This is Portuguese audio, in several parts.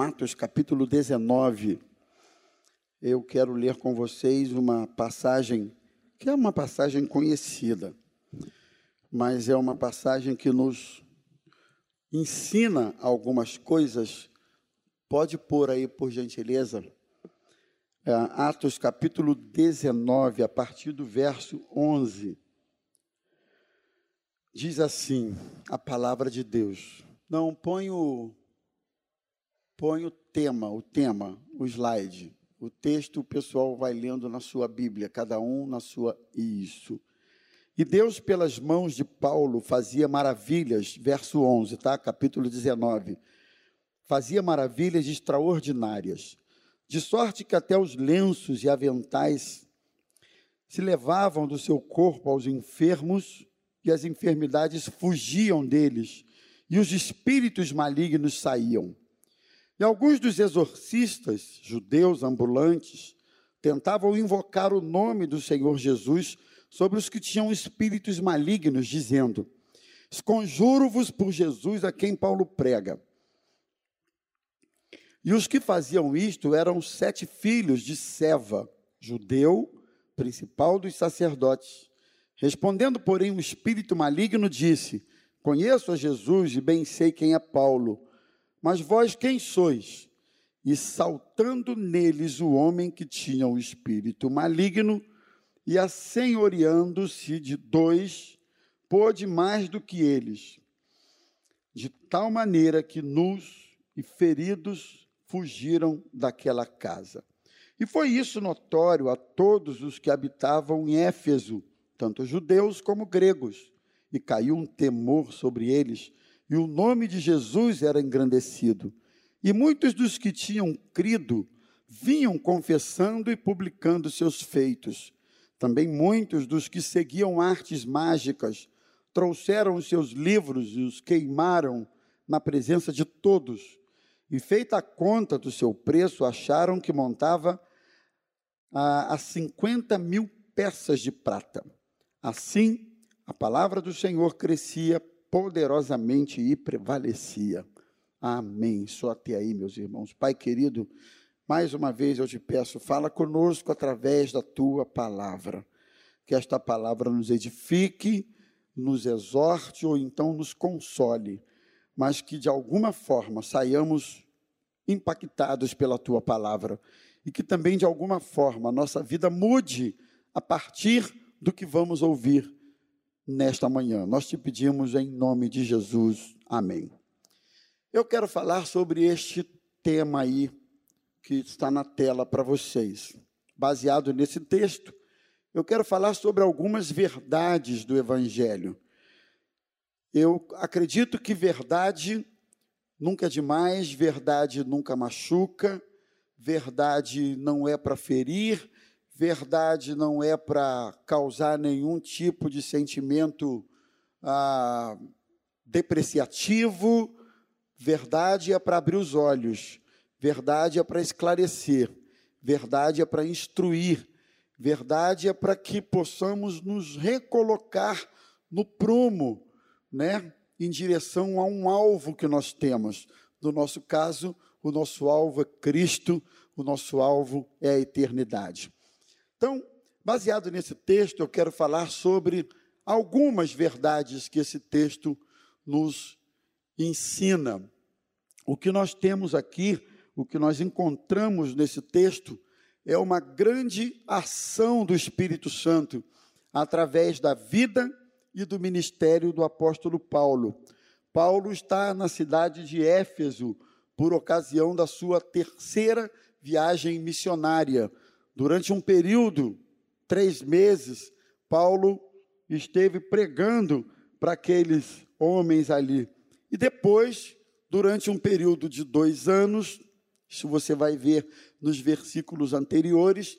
Atos capítulo 19. Eu quero ler com vocês uma passagem que é uma passagem conhecida, mas é uma passagem que nos ensina algumas coisas. Pode pôr aí, por gentileza, é, Atos capítulo 19, a partir do verso 11. Diz assim a palavra de Deus. Não, põe o, põe o tema, o tema, o slide. O texto o pessoal vai lendo na sua Bíblia, cada um na sua. Isso. E Deus, pelas mãos de Paulo, fazia maravilhas, verso 11, tá? Capítulo 19. Fazia maravilhas extraordinárias, de sorte que até os lenços e aventais se levavam do seu corpo aos enfermos e as enfermidades fugiam deles, e os espíritos malignos saíam. E alguns dos exorcistas judeus ambulantes tentavam invocar o nome do Senhor Jesus sobre os que tinham espíritos malignos, dizendo: Esconjuro-vos por Jesus a quem Paulo prega. E os que faziam isto eram sete filhos de Seva, judeu, principal dos sacerdotes. Respondendo, porém, o espírito maligno disse: Conheço a Jesus e bem sei quem é Paulo mas vós quem sois? E saltando neles o homem que tinha o espírito maligno, e assenhoreando-se de dois, pôde mais do que eles, de tal maneira que nus e feridos fugiram daquela casa. E foi isso notório a todos os que habitavam em Éfeso, tanto judeus como gregos, e caiu um temor sobre eles e o nome de Jesus era engrandecido. E muitos dos que tinham crido vinham confessando e publicando seus feitos. Também muitos dos que seguiam artes mágicas trouxeram os seus livros e os queimaram na presença de todos. E feita a conta do seu preço, acharam que montava a, a 50 mil peças de prata. Assim, a palavra do Senhor crescia poderosamente e prevalecia. Amém. Só até aí, meus irmãos. Pai querido, mais uma vez eu te peço, fala conosco através da tua palavra. Que esta palavra nos edifique, nos exorte ou então nos console, mas que de alguma forma saiamos impactados pela tua palavra e que também de alguma forma a nossa vida mude a partir do que vamos ouvir nesta manhã. Nós te pedimos em nome de Jesus. Amém. Eu quero falar sobre este tema aí que está na tela para vocês. Baseado nesse texto, eu quero falar sobre algumas verdades do Evangelho. Eu acredito que verdade nunca é demais, verdade nunca machuca, verdade não é para ferir, Verdade não é para causar nenhum tipo de sentimento ah, depreciativo. Verdade é para abrir os olhos. Verdade é para esclarecer. Verdade é para instruir. Verdade é para que possamos nos recolocar no prumo, né? Em direção a um alvo que nós temos. No nosso caso, o nosso alvo é Cristo, o nosso alvo é a eternidade. Então, baseado nesse texto, eu quero falar sobre algumas verdades que esse texto nos ensina. O que nós temos aqui, o que nós encontramos nesse texto, é uma grande ação do Espírito Santo através da vida e do ministério do apóstolo Paulo. Paulo está na cidade de Éfeso por ocasião da sua terceira viagem missionária. Durante um período, três meses, Paulo esteve pregando para aqueles homens ali. E depois, durante um período de dois anos, isso você vai ver nos versículos anteriores,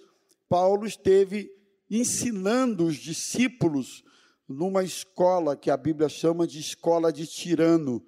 Paulo esteve ensinando os discípulos numa escola que a Bíblia chama de escola de tirano.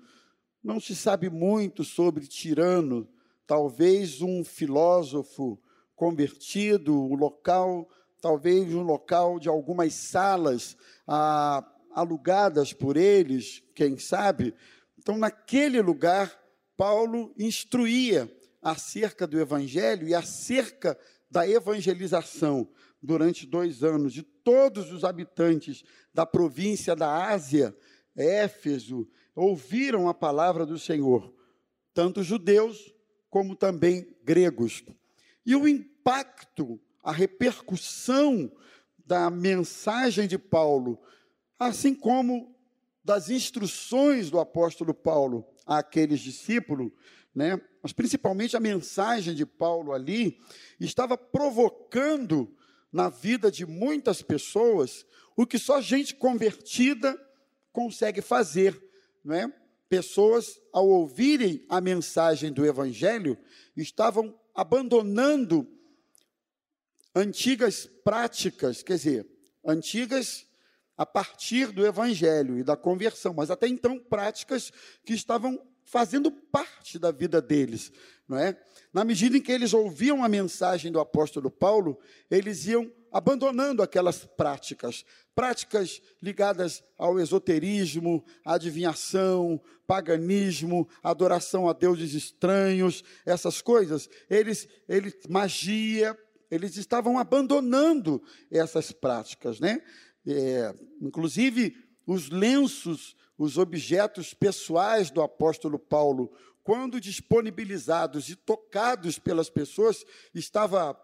Não se sabe muito sobre tirano, talvez um filósofo convertido, o local, talvez um local de algumas salas ah, alugadas por eles, quem sabe. Então, naquele lugar, Paulo instruía acerca do Evangelho e acerca da evangelização durante dois anos de todos os habitantes da província da Ásia, Éfeso, ouviram a palavra do Senhor, tanto judeus como também gregos. E o impacto, a repercussão da mensagem de Paulo, assim como das instruções do apóstolo Paulo àqueles discípulos, né? mas principalmente a mensagem de Paulo ali, estava provocando na vida de muitas pessoas o que só gente convertida consegue fazer, não é? Pessoas, ao ouvirem a mensagem do Evangelho, estavam abandonando antigas práticas, quer dizer, antigas a partir do Evangelho e da conversão, mas até então práticas que estavam fazendo parte da vida deles, não é? Na medida em que eles ouviam a mensagem do apóstolo Paulo, eles iam abandonando aquelas práticas, práticas ligadas ao esoterismo, adivinhação, paganismo, adoração a deuses estranhos, essas coisas, eles, eles magia, eles estavam abandonando essas práticas, né? É, inclusive os lenços os objetos pessoais do apóstolo Paulo, quando disponibilizados e tocados pelas pessoas, estava,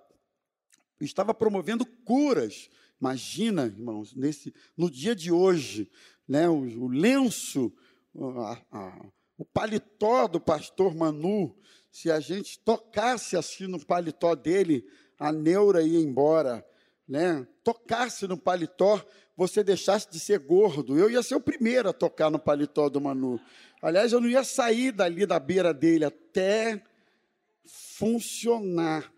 estava promovendo curas. Imagina, irmãos, nesse, no dia de hoje, né, o, o lenço, a, a, o paletó do pastor Manu, se a gente tocasse assim no paletó dele, a neura ia embora. Né? Tocasse no paletó, você deixasse de ser gordo. Eu ia ser o primeiro a tocar no paletó do Manu. Aliás, eu não ia sair dali da beira dele até funcionar,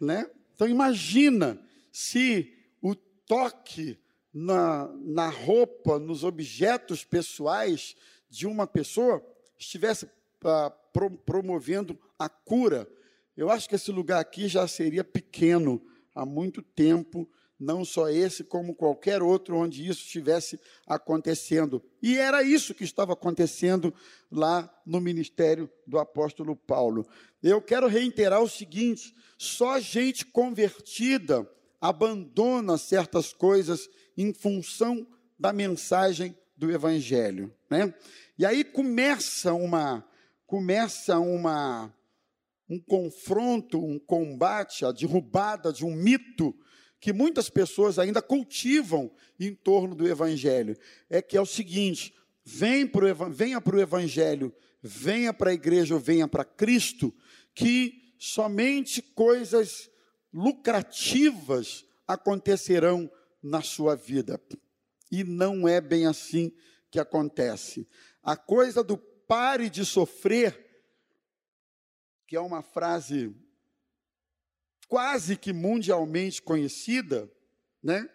né? Então imagina se o toque na, na roupa, nos objetos pessoais de uma pessoa estivesse ah, pro, promovendo a cura. Eu acho que esse lugar aqui já seria pequeno há muito tempo não só esse, como qualquer outro onde isso estivesse acontecendo. E era isso que estava acontecendo lá no ministério do apóstolo Paulo. Eu quero reiterar o seguinte: só gente convertida abandona certas coisas em função da mensagem do evangelho, né? E aí começa uma começa uma um confronto, um combate, a derrubada de um mito que muitas pessoas ainda cultivam em torno do Evangelho. É que é o seguinte: vem pro, venha para o Evangelho, venha para a igreja venha para Cristo, que somente coisas lucrativas acontecerão na sua vida. E não é bem assim que acontece. A coisa do pare de sofrer, que é uma frase quase que mundialmente conhecida, né?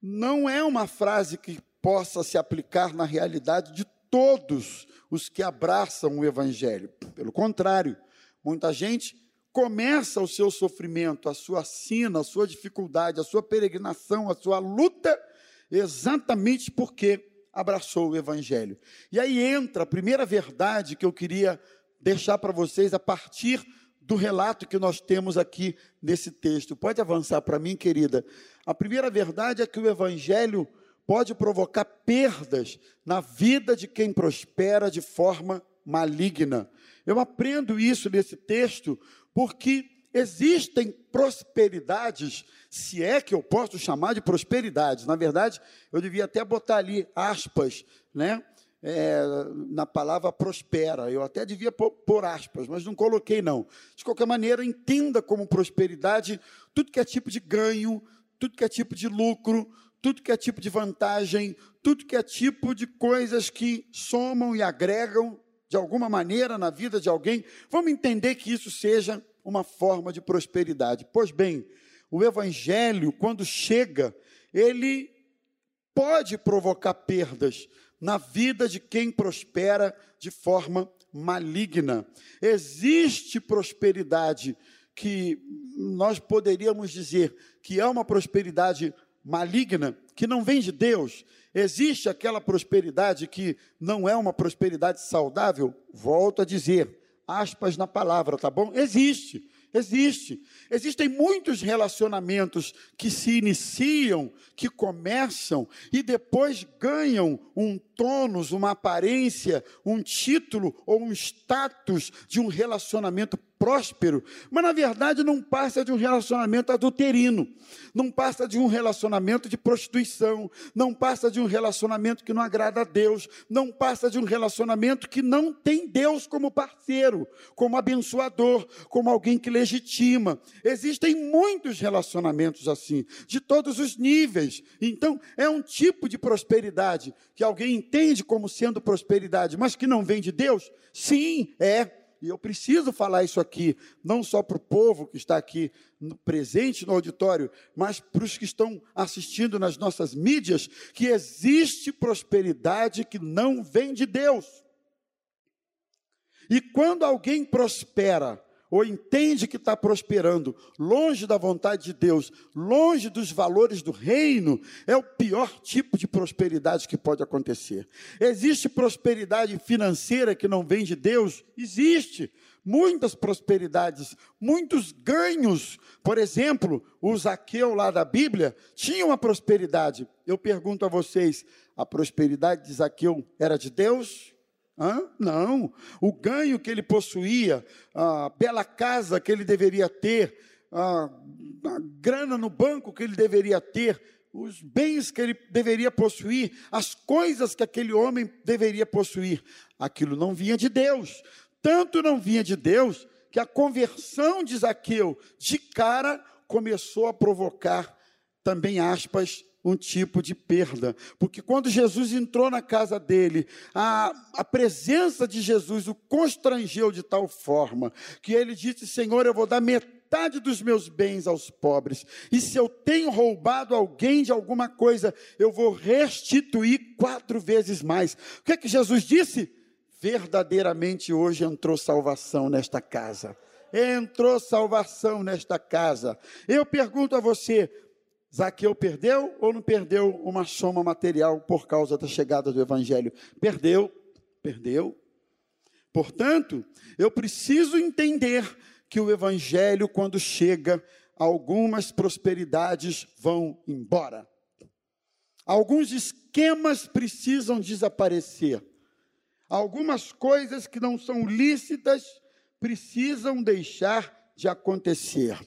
não é uma frase que possa se aplicar na realidade de todos os que abraçam o Evangelho. Pelo contrário, muita gente começa o seu sofrimento, a sua sina, a sua dificuldade, a sua peregrinação, a sua luta, exatamente porque abraçou o Evangelho. E aí entra a primeira verdade que eu queria deixar para vocês a partir do relato que nós temos aqui nesse texto. Pode avançar para mim, querida. A primeira verdade é que o evangelho pode provocar perdas na vida de quem prospera de forma maligna. Eu aprendo isso nesse texto porque existem prosperidades, se é que eu posso chamar de prosperidades. Na verdade, eu devia até botar ali aspas, né? É, na palavra prospera. Eu até devia pôr, pôr, aspas, mas não coloquei, não. De qualquer maneira, entenda como prosperidade tudo que é tipo de ganho, tudo que é tipo de lucro, tudo que é tipo de vantagem, tudo que é tipo de coisas que somam e agregam de alguma maneira na vida de alguém. Vamos entender que isso seja uma forma de prosperidade. Pois bem, o evangelho, quando chega, ele pode provocar perdas, na vida de quem prospera de forma maligna. Existe prosperidade que nós poderíamos dizer que é uma prosperidade maligna, que não vem de Deus. Existe aquela prosperidade que não é uma prosperidade saudável? Volto a dizer, aspas na palavra, tá bom? Existe. Existe. Existem muitos relacionamentos que se iniciam, que começam e depois ganham um tônus, uma aparência, um título ou um status de um relacionamento próspero, mas na verdade não passa de um relacionamento adulterino, não passa de um relacionamento de prostituição, não passa de um relacionamento que não agrada a Deus, não passa de um relacionamento que não tem Deus como parceiro, como abençoador, como alguém que legitima. Existem muitos relacionamentos assim, de todos os níveis. Então, é um tipo de prosperidade que alguém entende como sendo prosperidade, mas que não vem de Deus? Sim, é e eu preciso falar isso aqui, não só para o povo que está aqui no, presente no auditório, mas para os que estão assistindo nas nossas mídias, que existe prosperidade que não vem de Deus. E quando alguém prospera, ou entende que está prosperando, longe da vontade de Deus, longe dos valores do reino, é o pior tipo de prosperidade que pode acontecer. Existe prosperidade financeira que não vem de Deus? Existe. Muitas prosperidades, muitos ganhos. Por exemplo, o Zaqueu lá da Bíblia tinha uma prosperidade. Eu pergunto a vocês: a prosperidade de Zaqueu era de Deus? Hã? Não. O ganho que ele possuía, a bela casa que ele deveria ter, a, a grana no banco que ele deveria ter, os bens que ele deveria possuir, as coisas que aquele homem deveria possuir, aquilo não vinha de Deus. Tanto não vinha de Deus que a conversão de Zaqueu de cara começou a provocar também aspas um tipo de perda. Porque quando Jesus entrou na casa dele, a, a presença de Jesus o constrangeu de tal forma que ele disse: Senhor, eu vou dar metade dos meus bens aos pobres. E se eu tenho roubado alguém de alguma coisa, eu vou restituir quatro vezes mais. O que é que Jesus disse? Verdadeiramente hoje entrou salvação nesta casa. Entrou salvação nesta casa. Eu pergunto a você: Zaqueu perdeu ou não perdeu uma soma material por causa da chegada do Evangelho? Perdeu, perdeu. Portanto, eu preciso entender que o Evangelho, quando chega, algumas prosperidades vão embora. Alguns esquemas precisam desaparecer. Algumas coisas que não são lícitas precisam deixar de acontecer.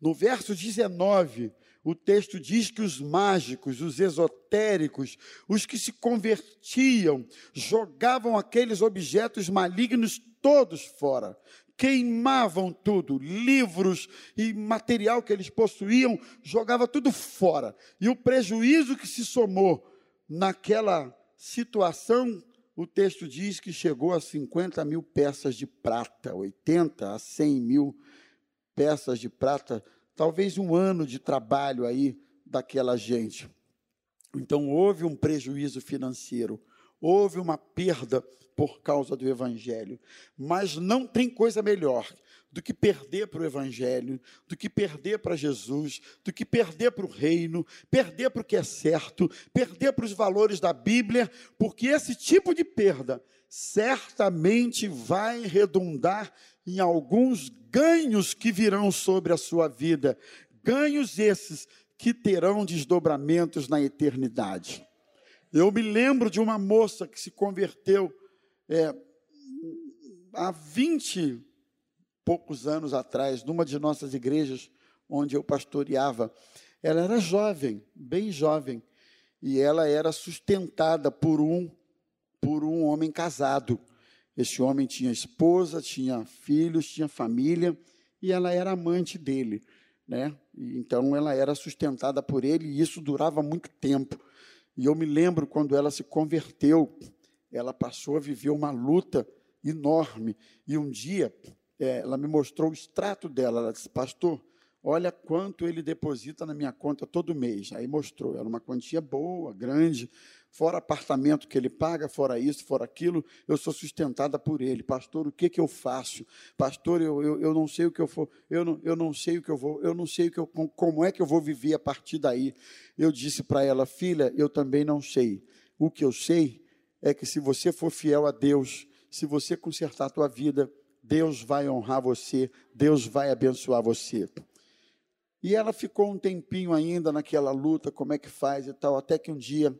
No verso 19, o texto diz que os mágicos, os esotéricos, os que se convertiam, jogavam aqueles objetos malignos todos fora, queimavam tudo, livros e material que eles possuíam, jogava tudo fora. E o prejuízo que se somou naquela situação, o texto diz que chegou a 50 mil peças de prata, 80 a 100 mil peças de prata talvez um ano de trabalho aí daquela gente. Então houve um prejuízo financeiro, houve uma perda por causa do evangelho, mas não tem coisa melhor do que perder para o Evangelho, do que perder para Jesus, do que perder para o reino, perder para o que é certo, perder para os valores da Bíblia, porque esse tipo de perda certamente vai redundar em alguns ganhos que virão sobre a sua vida, ganhos esses que terão desdobramentos na eternidade. Eu me lembro de uma moça que se converteu é, há 20 poucos anos atrás, numa de nossas igrejas onde eu pastoreava. Ela era jovem, bem jovem, e ela era sustentada por um por um homem casado. Este homem tinha esposa, tinha filhos, tinha família e ela era amante dele, né? Então ela era sustentada por ele e isso durava muito tempo. E eu me lembro quando ela se converteu, ela passou a viver uma luta enorme. E um dia é, ela me mostrou o extrato dela. Ela disse, pastor, olha quanto ele deposita na minha conta todo mês. Aí mostrou, era uma quantia boa, grande fora apartamento que ele paga, fora isso, fora aquilo, eu sou sustentada por ele. Pastor, o que, que eu faço? Pastor, eu, eu, eu não sei o que eu for, eu não, eu não sei o que eu vou, eu não sei o que eu, como é que eu vou viver a partir daí. Eu disse para ela, filha, eu também não sei. O que eu sei é que se você for fiel a Deus, se você consertar a tua vida, Deus vai honrar você, Deus vai abençoar você. E ela ficou um tempinho ainda naquela luta, como é que faz e tal, até que um dia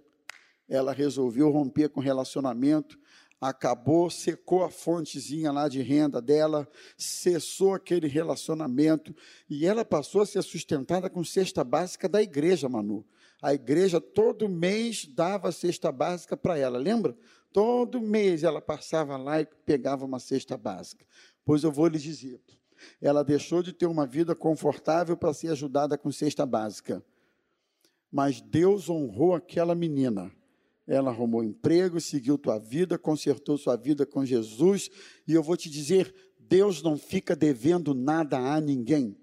ela resolveu romper com o relacionamento, acabou, secou a fontezinha lá de renda dela, cessou aquele relacionamento e ela passou a ser sustentada com cesta básica da igreja, Manu. A igreja todo mês dava cesta básica para ela, lembra? Todo mês ela passava lá e pegava uma cesta básica. Pois eu vou lhe dizer, ela deixou de ter uma vida confortável para ser ajudada com cesta básica. Mas Deus honrou aquela menina. Ela arrumou emprego, seguiu tua vida, consertou sua vida com Jesus. E eu vou te dizer: Deus não fica devendo nada a ninguém.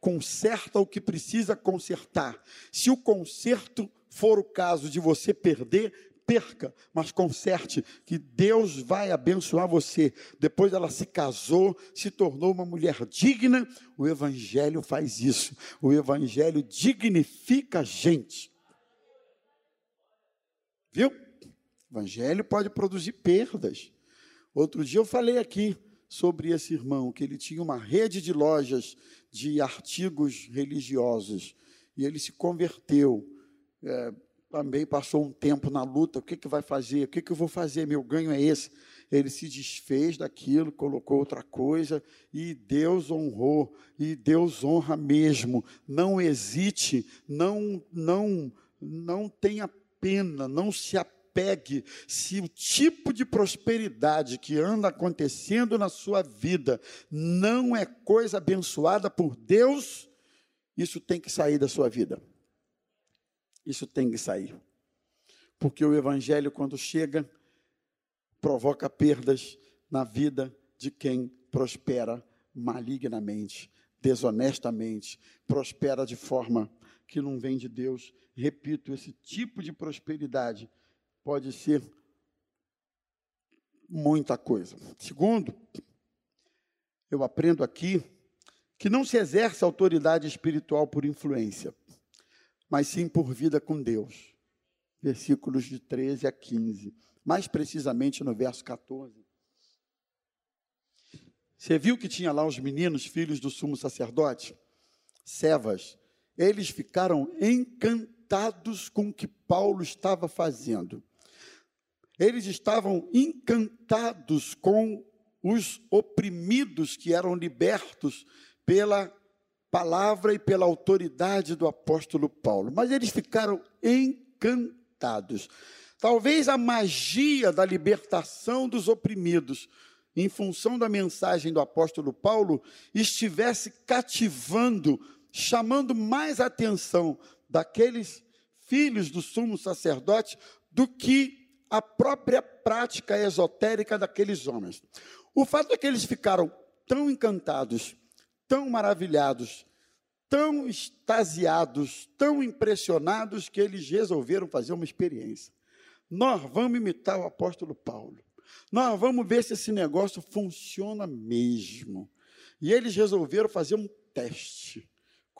Conserta o que precisa consertar. Se o conserto for o caso de você perder, perca, mas conserte, que Deus vai abençoar você. Depois ela se casou, se tornou uma mulher digna. O Evangelho faz isso. O Evangelho dignifica a gente. Viu? Evangelho pode produzir perdas. Outro dia eu falei aqui sobre esse irmão, que ele tinha uma rede de lojas de artigos religiosos e ele se converteu. É, também passou um tempo na luta, o que, que vai fazer? O que, que eu vou fazer? Meu ganho é esse. Ele se desfez daquilo, colocou outra coisa, e Deus honrou, e Deus honra mesmo. Não hesite, não, não, não tenha pena, não se apegue. Se o tipo de prosperidade que anda acontecendo na sua vida não é coisa abençoada por Deus, isso tem que sair da sua vida. Isso tem que sair. Porque o Evangelho, quando chega, provoca perdas na vida de quem prospera malignamente, desonestamente, prospera de forma que não vem de Deus. Repito, esse tipo de prosperidade pode ser muita coisa. Segundo, eu aprendo aqui que não se exerce autoridade espiritual por influência mas sim por vida com Deus. Versículos de 13 a 15. Mais precisamente no verso 14. Você viu que tinha lá os meninos, filhos do sumo sacerdote? Sevas. Eles ficaram encantados com o que Paulo estava fazendo. Eles estavam encantados com os oprimidos que eram libertos pela palavra e pela autoridade do apóstolo Paulo. Mas eles ficaram encantados. Talvez a magia da libertação dos oprimidos, em função da mensagem do apóstolo Paulo, estivesse cativando, chamando mais atenção daqueles filhos do sumo sacerdote do que a própria prática esotérica daqueles homens. O fato é que eles ficaram tão encantados tão maravilhados, tão extasiados, tão impressionados, que eles resolveram fazer uma experiência. Nós vamos imitar o apóstolo Paulo. Nós vamos ver se esse negócio funciona mesmo. E eles resolveram fazer um teste.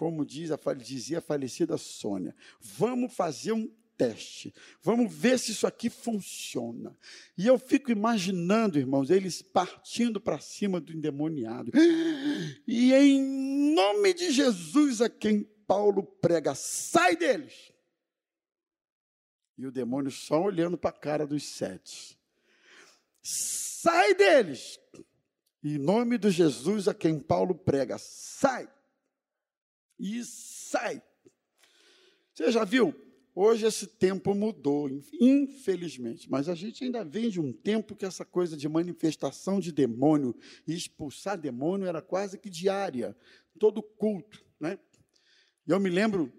Como diz a, dizia a falecida Sônia, vamos fazer um teste. Vamos ver se isso aqui funciona. E eu fico imaginando, irmãos, eles partindo para cima do endemoniado. E em nome de Jesus a quem Paulo prega, sai deles. E o demônio só olhando para a cara dos sete. Sai deles. Em nome de Jesus a quem Paulo prega, sai. E sai. Você já viu? Hoje esse tempo mudou, infelizmente, mas a gente ainda vem de um tempo que essa coisa de manifestação de demônio e expulsar demônio era quase que diária, todo culto, né? Eu me lembro,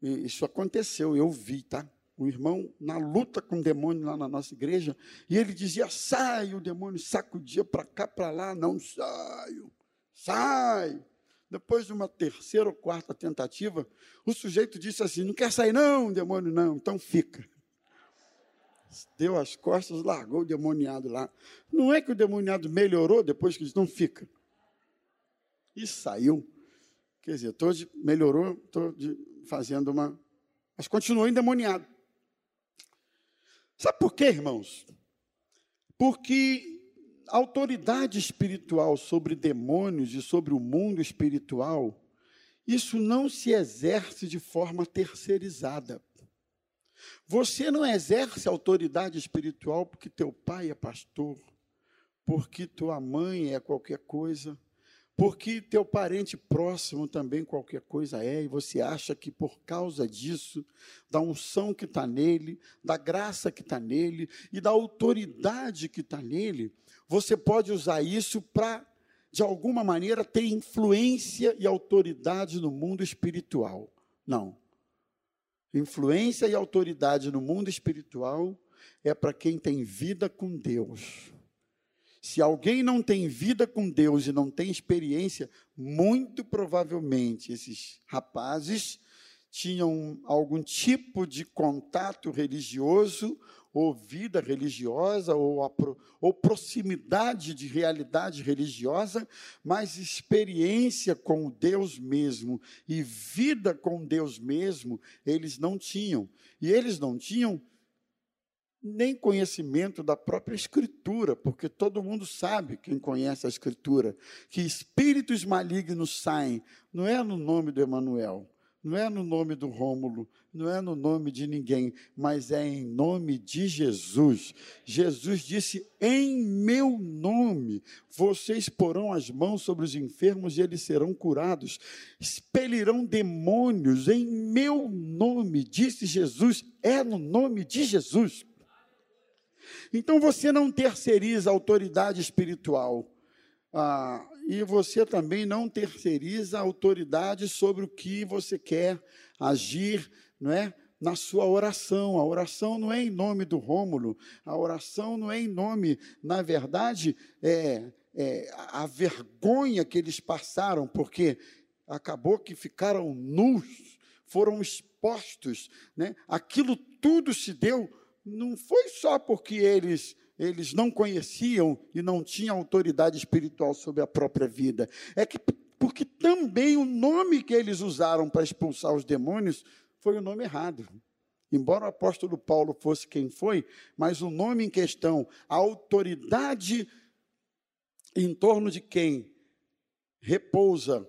isso aconteceu, eu vi, tá? O irmão na luta com o demônio lá na nossa igreja, e ele dizia: sai, o demônio sacudia para cá, para lá, não saio, sai. Depois de uma terceira ou quarta tentativa, o sujeito disse assim: Não quer sair, não, demônio, não, então fica. Deu as costas, largou o demoniado lá. Não é que o demoniado melhorou depois que disse: Não fica. E saiu. Quer dizer, tô de, melhorou, estou fazendo uma. Mas continuou endemoniado. Sabe por quê, irmãos? Porque autoridade espiritual sobre demônios e sobre o mundo espiritual, isso não se exerce de forma terceirizada. Você não exerce autoridade espiritual porque teu pai é pastor, porque tua mãe é qualquer coisa, porque teu parente próximo também qualquer coisa é, e você acha que por causa disso, da unção que está nele, da graça que está nele e da autoridade que está nele, você pode usar isso para, de alguma maneira, ter influência e autoridade no mundo espiritual. Não. Influência e autoridade no mundo espiritual é para quem tem vida com Deus. Se alguém não tem vida com Deus e não tem experiência, muito provavelmente esses rapazes tinham algum tipo de contato religioso, ou vida religiosa, ou, a, ou proximidade de realidade religiosa, mas experiência com Deus mesmo e vida com Deus mesmo, eles não tinham. E eles não tinham nem conhecimento da própria Escritura, porque todo mundo sabe, quem conhece a Escritura, que espíritos malignos saem, não é no nome do Emanuel, não é no nome do Rômulo, não é no nome de ninguém, mas é em nome de Jesus. Jesus disse: Em meu nome vocês porão as mãos sobre os enfermos e eles serão curados, expelirão demônios em meu nome, disse Jesus. É no nome de Jesus. Então você não terceiriza a autoridade espiritual. Ah, e você também não terceiriza a autoridade sobre o que você quer agir, não é? Na sua oração. A oração não é em nome do Rômulo, a oração não é em nome, na verdade, é, é a vergonha que eles passaram, porque acabou que ficaram nus, foram expostos, né? Aquilo tudo se deu não foi só porque eles eles não conheciam e não tinham autoridade espiritual sobre a própria vida. É que porque também o nome que eles usaram para expulsar os demônios foi o nome errado. Embora o apóstolo Paulo fosse quem foi, mas o nome em questão, a autoridade em torno de quem repousa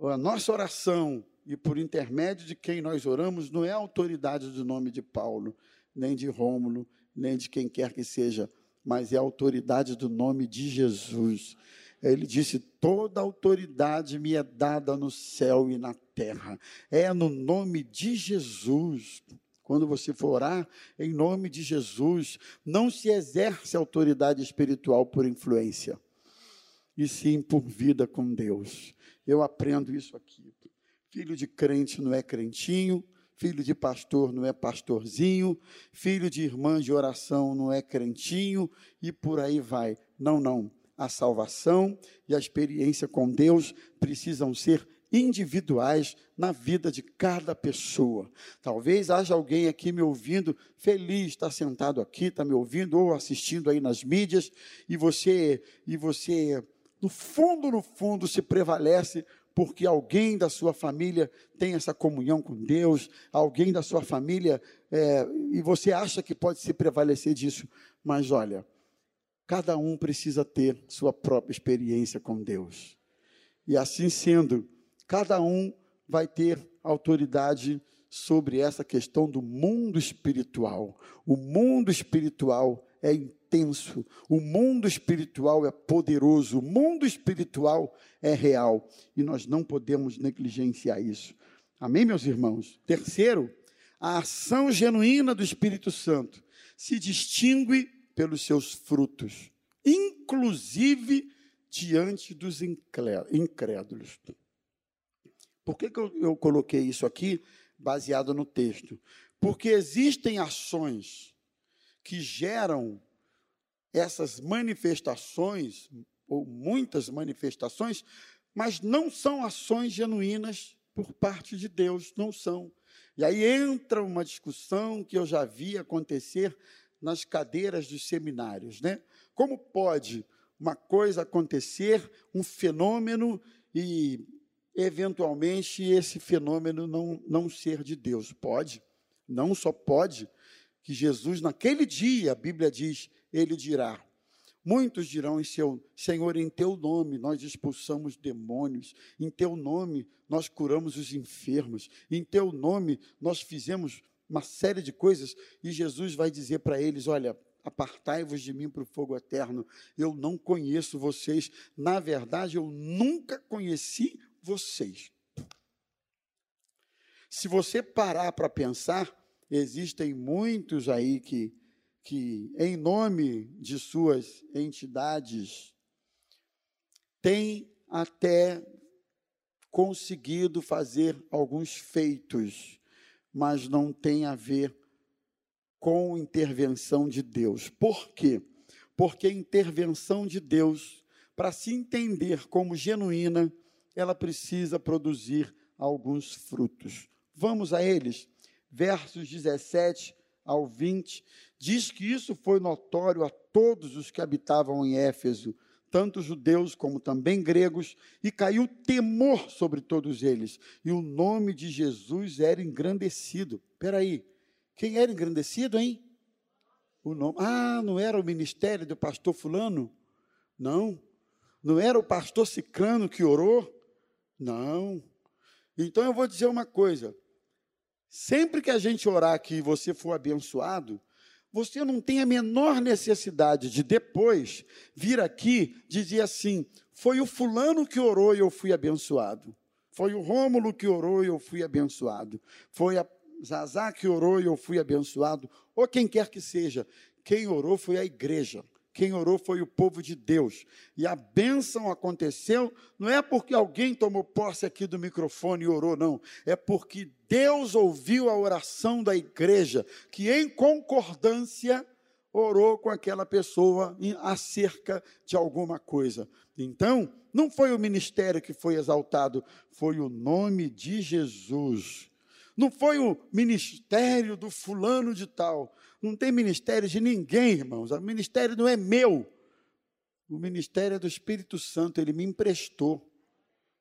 a nossa oração e por intermédio de quem nós oramos, não é a autoridade do nome de Paulo, nem de Rômulo, nem de quem quer que seja, mas é a autoridade do nome de Jesus. Ele disse: Toda autoridade me é dada no céu e na terra. É no nome de Jesus. Quando você for orar, em nome de Jesus, não se exerce autoridade espiritual por influência, e sim por vida com Deus. Eu aprendo isso aqui. Filho de crente não é crentinho, filho de pastor não é pastorzinho, filho de irmã de oração não é crentinho, e por aí vai. Não, não. A salvação e a experiência com Deus precisam ser individuais na vida de cada pessoa. Talvez haja alguém aqui me ouvindo, feliz, está sentado aqui, está me ouvindo ou assistindo aí nas mídias, e você, e você, no fundo, no fundo, se prevalece porque alguém da sua família tem essa comunhão com Deus, alguém da sua família, é, e você acha que pode se prevalecer disso, mas olha, cada um precisa ter sua própria experiência com Deus. E assim sendo, cada um vai ter autoridade sobre essa questão do mundo espiritual. O mundo espiritual é intenso, o mundo espiritual é poderoso, o mundo espiritual é real e nós não podemos negligenciar isso. Amém, meus irmãos? Terceiro, a ação genuína do Espírito Santo se distingue pelos seus frutos, inclusive diante dos incrédulos. Por que, que eu, eu coloquei isso aqui baseado no texto? Porque existem ações que geram essas manifestações, ou muitas manifestações, mas não são ações genuínas por parte de Deus, não são. E aí entra uma discussão que eu já vi acontecer nas cadeiras dos seminários, né? Como pode uma coisa acontecer, um fenômeno, e eventualmente esse fenômeno não, não ser de Deus? Pode, não só pode, que Jesus, naquele dia, a Bíblia diz, ele dirá: Muitos dirão em seu Senhor, em teu nome nós expulsamos demônios, em teu nome nós curamos os enfermos, em teu nome nós fizemos uma série de coisas, e Jesus vai dizer para eles: Olha, apartai-vos de mim para o fogo eterno, eu não conheço vocês, na verdade eu nunca conheci vocês. Se você parar para pensar, existem muitos aí que que, em nome de suas entidades, tem até conseguido fazer alguns feitos, mas não tem a ver com intervenção de Deus. Por quê? Porque a intervenção de Deus, para se entender como genuína, ela precisa produzir alguns frutos. Vamos a eles. Versos 17 ao 20 diz que isso foi notório a todos os que habitavam em Éfeso, tanto judeus como também gregos, e caiu temor sobre todos eles, e o nome de Jesus era engrandecido. Espera aí, quem era engrandecido, hein? O nome. Ah, não era o ministério do pastor fulano? Não. Não era o pastor Cicrano que orou? Não. Então eu vou dizer uma coisa. Sempre que a gente orar que você for abençoado, você não tem a menor necessidade de depois vir aqui dizer assim: foi o fulano que orou e eu fui abençoado. Foi o Rômulo que orou e eu fui abençoado. Foi a Zazá que orou e eu fui abençoado. Ou quem quer que seja. Quem orou foi a igreja. Quem orou foi o povo de Deus. E a bênção aconteceu, não é porque alguém tomou posse aqui do microfone e orou, não. É porque Deus ouviu a oração da igreja, que em concordância orou com aquela pessoa acerca de alguma coisa. Então, não foi o ministério que foi exaltado, foi o nome de Jesus. Não foi o ministério do fulano de tal, não tem ministério de ninguém, irmãos. O ministério não é meu. O ministério é do Espírito Santo, ele me emprestou.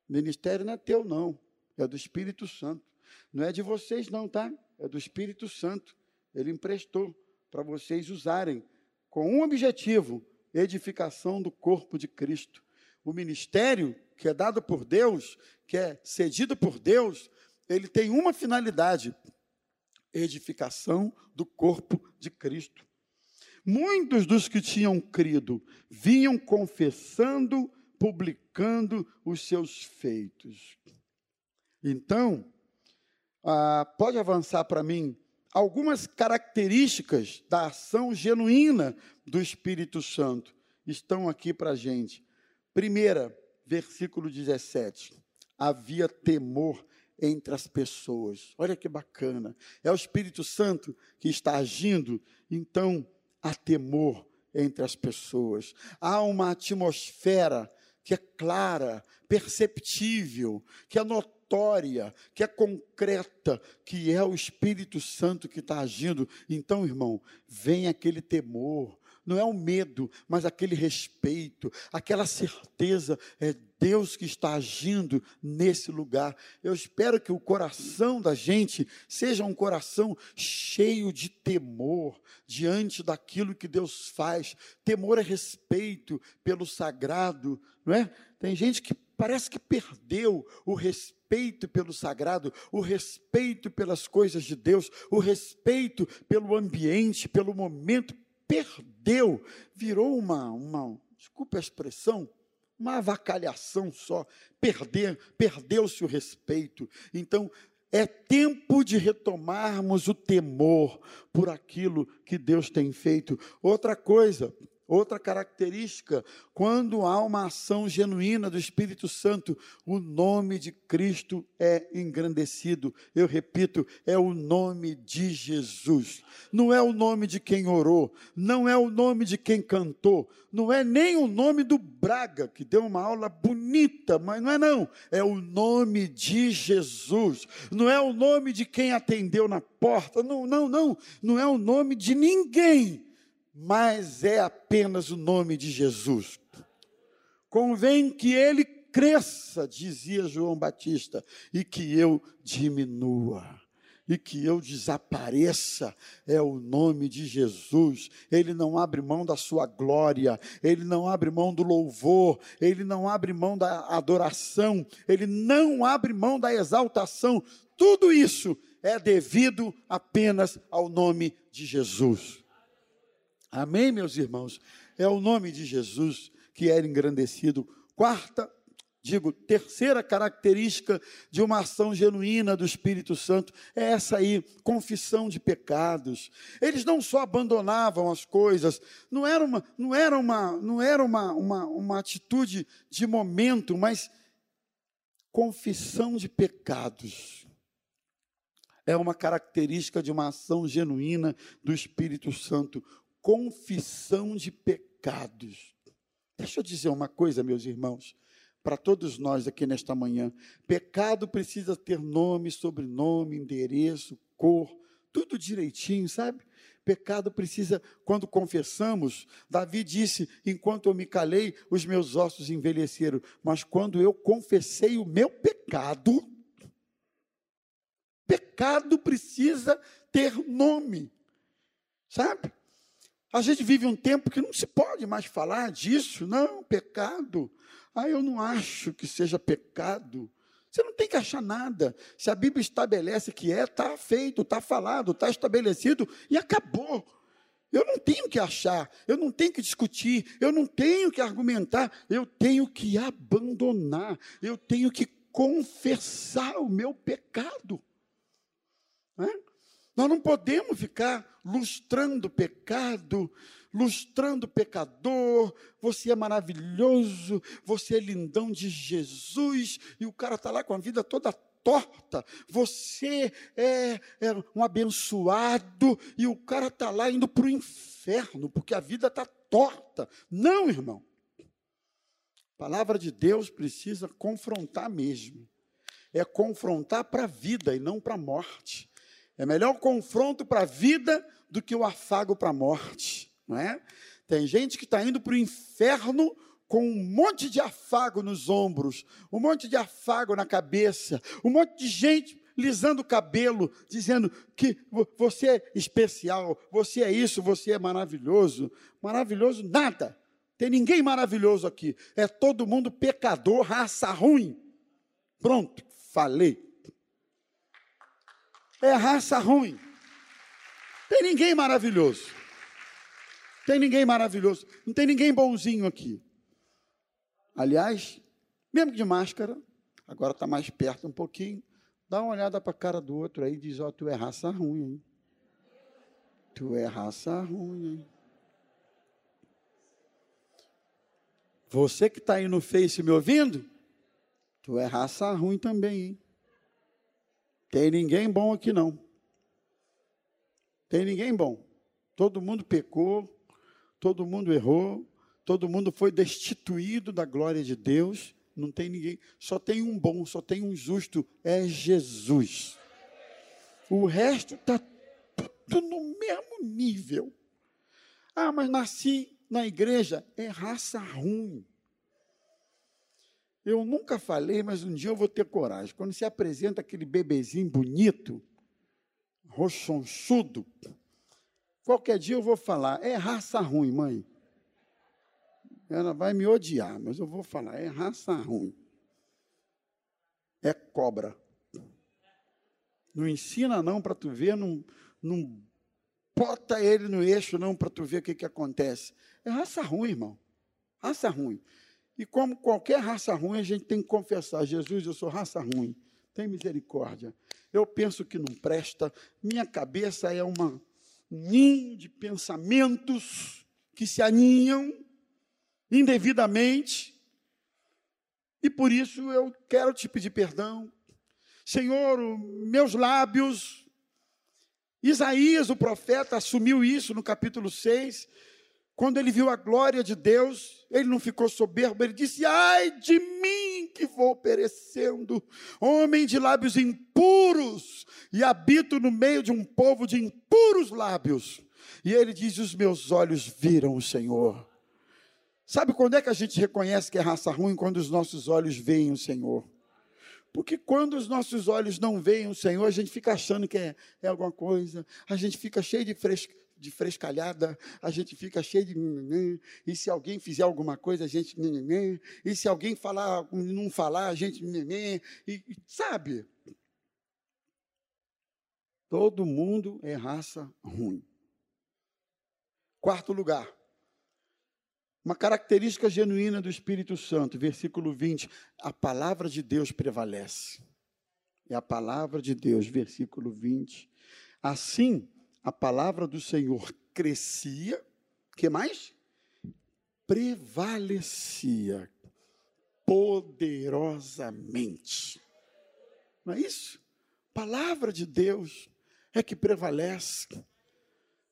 O ministério não é teu, não. É do Espírito Santo. Não é de vocês, não, tá? É do Espírito Santo. Ele emprestou para vocês usarem com um objetivo: edificação do corpo de Cristo. O ministério que é dado por Deus, que é cedido por Deus, ele tem uma finalidade: edificação do corpo de Cristo. Muitos dos que tinham crido vinham confessando, publicando os seus feitos. Então, ah, pode avançar para mim algumas características da ação genuína do Espírito Santo estão aqui para a gente. Primeira, versículo 17: havia temor entre as pessoas. Olha que bacana. É o Espírito Santo que está agindo, então há temor entre as pessoas. Há uma atmosfera que é clara, perceptível, que é notória, que é concreta, que é o Espírito Santo que está agindo. Então, irmão, vem aquele temor, não é o medo, mas aquele respeito, aquela certeza, é Deus que está agindo nesse lugar. Eu espero que o coração da gente seja um coração cheio de temor diante daquilo que Deus faz. Temor é respeito pelo sagrado, não é? Tem gente que parece que perdeu o respeito pelo sagrado, o respeito pelas coisas de Deus, o respeito pelo ambiente, pelo momento, perdeu, virou uma, uma desculpa a expressão, uma avacalhação só, perder, perdeu-se o respeito. Então, é tempo de retomarmos o temor por aquilo que Deus tem feito. Outra coisa, Outra característica, quando há uma ação genuína do Espírito Santo, o nome de Cristo é engrandecido. Eu repito, é o nome de Jesus. Não é o nome de quem orou, não é o nome de quem cantou, não é nem o nome do Braga, que deu uma aula bonita, mas não é não. É o nome de Jesus. Não é o nome de quem atendeu na porta, não, não, não. Não é o nome de ninguém mas é apenas o nome de Jesus. Convém que ele cresça, dizia João Batista, e que eu diminua. e que eu desapareça, é o nome de Jesus. Ele não abre mão da sua glória, ele não abre mão do louvor, ele não abre mão da adoração, ele não abre mão da exaltação. Tudo isso é devido apenas ao nome de Jesus. Amém, meus irmãos? É o nome de Jesus que era engrandecido. Quarta digo, terceira característica de uma ação genuína do Espírito Santo é essa aí, confissão de pecados. Eles não só abandonavam as coisas, não era uma, não era uma, não era uma, uma, uma atitude de momento, mas confissão de pecados. É uma característica de uma ação genuína do Espírito Santo, confissão de pecados. Deixa eu dizer uma coisa, meus irmãos para todos nós aqui nesta manhã. Pecado precisa ter nome, sobrenome, endereço, cor, tudo direitinho, sabe? Pecado precisa, quando confessamos, Davi disse: enquanto eu me calei, os meus ossos envelheceram, mas quando eu confessei o meu pecado, pecado precisa ter nome, sabe? A gente vive um tempo que não se pode mais falar disso, não, pecado. Ah, eu não acho que seja pecado. Você não tem que achar nada. Se a Bíblia estabelece que é, está feito, está falado, está estabelecido e acabou. Eu não tenho que achar, eu não tenho que discutir, eu não tenho que argumentar, eu tenho que abandonar, eu tenho que confessar o meu pecado. Não é? Nós não podemos ficar lustrando pecado, lustrando pecador, você é maravilhoso, você é lindão de Jesus, e o cara está lá com a vida toda torta, você é, é um abençoado, e o cara está lá indo para o inferno, porque a vida está torta. Não, irmão. A palavra de Deus precisa confrontar mesmo. É confrontar para a vida e não para a morte. É melhor o confronto para a vida do que o afago para a morte não é? Tem gente que está indo para o inferno com um monte de afago nos ombros, um monte de afago na cabeça, um monte de gente lisando o cabelo, dizendo que você é especial, você é isso, você é maravilhoso. Maravilhoso nada. Tem ninguém maravilhoso aqui. É todo mundo pecador, raça ruim. Pronto, falei. É raça ruim. Tem ninguém maravilhoso. Tem ninguém maravilhoso, não tem ninguém bonzinho aqui. Aliás, mesmo de máscara, agora está mais perto um pouquinho, dá uma olhada para a cara do outro aí e diz: Ó, oh, tu é raça ruim, hein? Tu é raça ruim, hein? Você que está aí no Face me ouvindo, tu é raça ruim também, hein? Tem ninguém bom aqui não. Tem ninguém bom. Todo mundo pecou, todo mundo errou, todo mundo foi destituído da glória de Deus, não tem ninguém, só tem um bom, só tem um justo, é Jesus. O resto está tudo no mesmo nível. Ah, mas nasci na igreja, é raça ruim. Eu nunca falei, mas um dia eu vou ter coragem. Quando se apresenta aquele bebezinho bonito, rochonchudo, Qualquer dia eu vou falar, é raça ruim, mãe. Ela vai me odiar, mas eu vou falar, é raça ruim. É cobra. Não ensina não para tu ver, não, não bota ele no eixo não para tu ver o que, que acontece. É raça ruim, irmão. Raça ruim. E como qualquer raça ruim, a gente tem que confessar, Jesus, eu sou raça ruim. Tem misericórdia. Eu penso que não presta. Minha cabeça é uma ninho de pensamentos que se aninham indevidamente, e por isso eu quero te pedir perdão. Senhor, meus lábios, Isaías, o profeta, assumiu isso no capítulo 6, quando ele viu a glória de Deus, ele não ficou soberbo, ele disse: Ai de mim que vou perecendo, homem de lábios impuros, e habito no meio de um povo de impuros lábios. E ele diz: Os meus olhos viram o Senhor. Sabe quando é que a gente reconhece que é raça ruim? Quando os nossos olhos veem o Senhor. Porque quando os nossos olhos não veem o Senhor, a gente fica achando que é, é alguma coisa, a gente fica cheio de fresco de frescalhada, a gente fica cheio de e se alguém fizer alguma coisa, a gente e se alguém falar, não falar, a gente e, sabe? Todo mundo é raça ruim. Quarto lugar. Uma característica genuína do Espírito Santo, versículo 20, a palavra de Deus prevalece. É a palavra de Deus, versículo 20. Assim, a palavra do Senhor crescia, que mais? Prevalecia poderosamente. Não é isso? Palavra de Deus é que prevalece.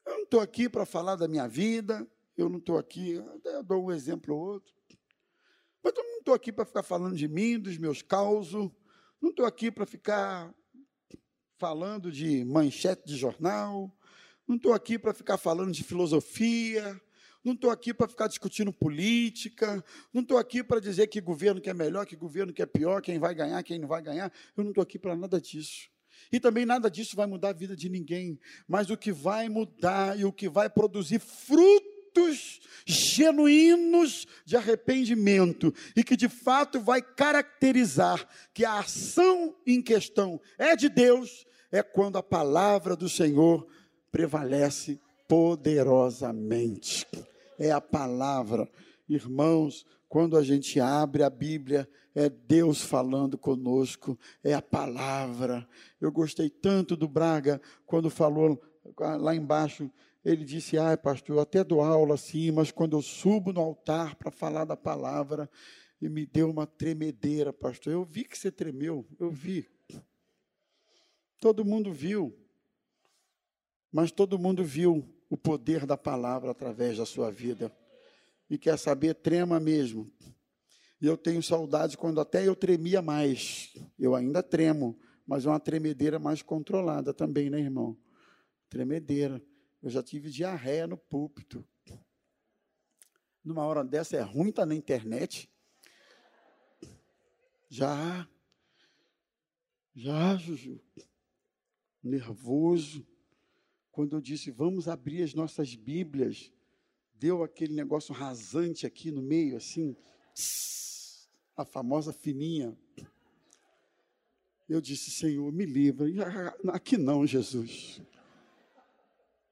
Eu não estou aqui para falar da minha vida, eu não estou aqui, eu dou um exemplo ou outro. Mas eu não estou aqui para ficar falando de mim, dos meus causos, não estou aqui para ficar falando de manchete de jornal, não estou aqui para ficar falando de filosofia, não estou aqui para ficar discutindo política, não estou aqui para dizer que governo que é melhor, que governo que é pior, quem vai ganhar, quem não vai ganhar. Eu não estou aqui para nada disso. E também nada disso vai mudar a vida de ninguém. Mas o que vai mudar e o que vai produzir frutos genuínos de arrependimento e que de fato vai caracterizar que a ação em questão é de Deus, é quando a palavra do Senhor prevalece poderosamente. É a palavra. Irmãos, quando a gente abre a Bíblia, é Deus falando conosco, é a palavra. Eu gostei tanto do Braga quando falou lá embaixo. Ele disse: Ai, pastor, eu até dou aula assim, mas quando eu subo no altar para falar da palavra, e me deu uma tremedeira, pastor. Eu vi que você tremeu, eu vi. Todo mundo viu. Mas todo mundo viu o poder da palavra através da sua vida. E quer saber, trema mesmo. E eu tenho saudade quando até eu tremia mais. Eu ainda tremo, mas é uma tremedeira mais controlada também, né, irmão? Tremedeira. Eu já tive diarreia no púlpito. Numa hora dessa é ruim estar tá na internet. Já. Já, Juju. Nervoso quando eu disse, vamos abrir as nossas Bíblias, deu aquele negócio rasante aqui no meio, assim, a famosa fininha. Eu disse, Senhor, me livra. Aqui não, Jesus.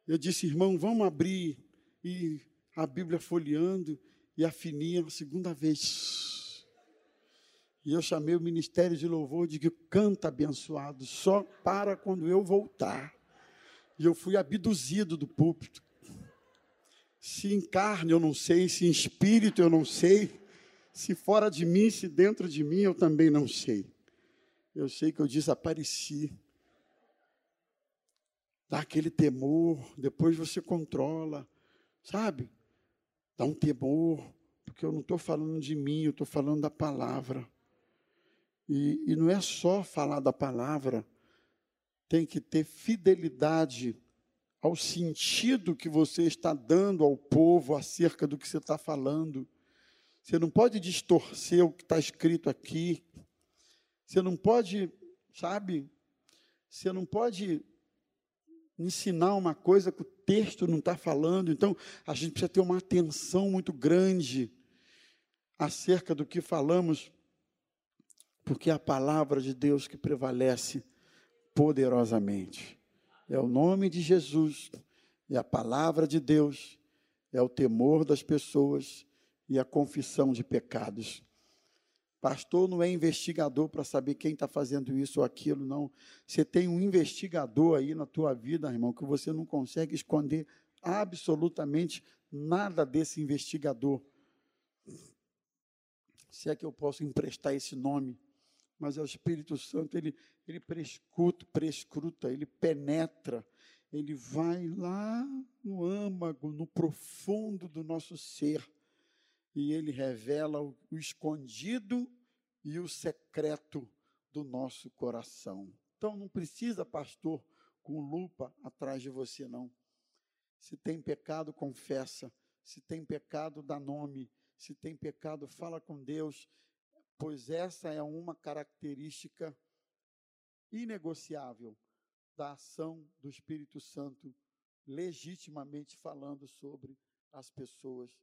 Eu disse, irmão, vamos abrir. E a Bíblia folheando, e a fininha, a segunda vez. E eu chamei o ministério de louvor, digo, canta abençoado, só para quando eu voltar. E eu fui abduzido do púlpito. Se em carne eu não sei, se em espírito eu não sei, se fora de mim, se dentro de mim eu também não sei. Eu sei que eu desapareci. Dá aquele temor, depois você controla, sabe? Dá um temor, porque eu não estou falando de mim, eu estou falando da palavra. E, e não é só falar da palavra, tem que ter fidelidade ao sentido que você está dando ao povo acerca do que você está falando. Você não pode distorcer o que está escrito aqui. Você não pode, sabe? Você não pode ensinar uma coisa que o texto não está falando. Então, a gente precisa ter uma atenção muito grande acerca do que falamos, porque é a palavra de Deus que prevalece poderosamente. É o nome de Jesus, é a palavra de Deus, é o temor das pessoas e a confissão de pecados. Pastor não é investigador para saber quem está fazendo isso ou aquilo, não. Você tem um investigador aí na tua vida, irmão, que você não consegue esconder absolutamente nada desse investigador. Se é que eu posso emprestar esse nome mas é o Espírito Santo, ele, ele prescuta, prescruta, ele penetra, ele vai lá no âmago, no profundo do nosso ser, e ele revela o, o escondido e o secreto do nosso coração. Então não precisa, pastor, com lupa atrás de você, não. Se tem pecado, confessa. Se tem pecado, dá nome. Se tem pecado, fala com Deus pois essa é uma característica inegociável da ação do Espírito Santo, legitimamente falando sobre as pessoas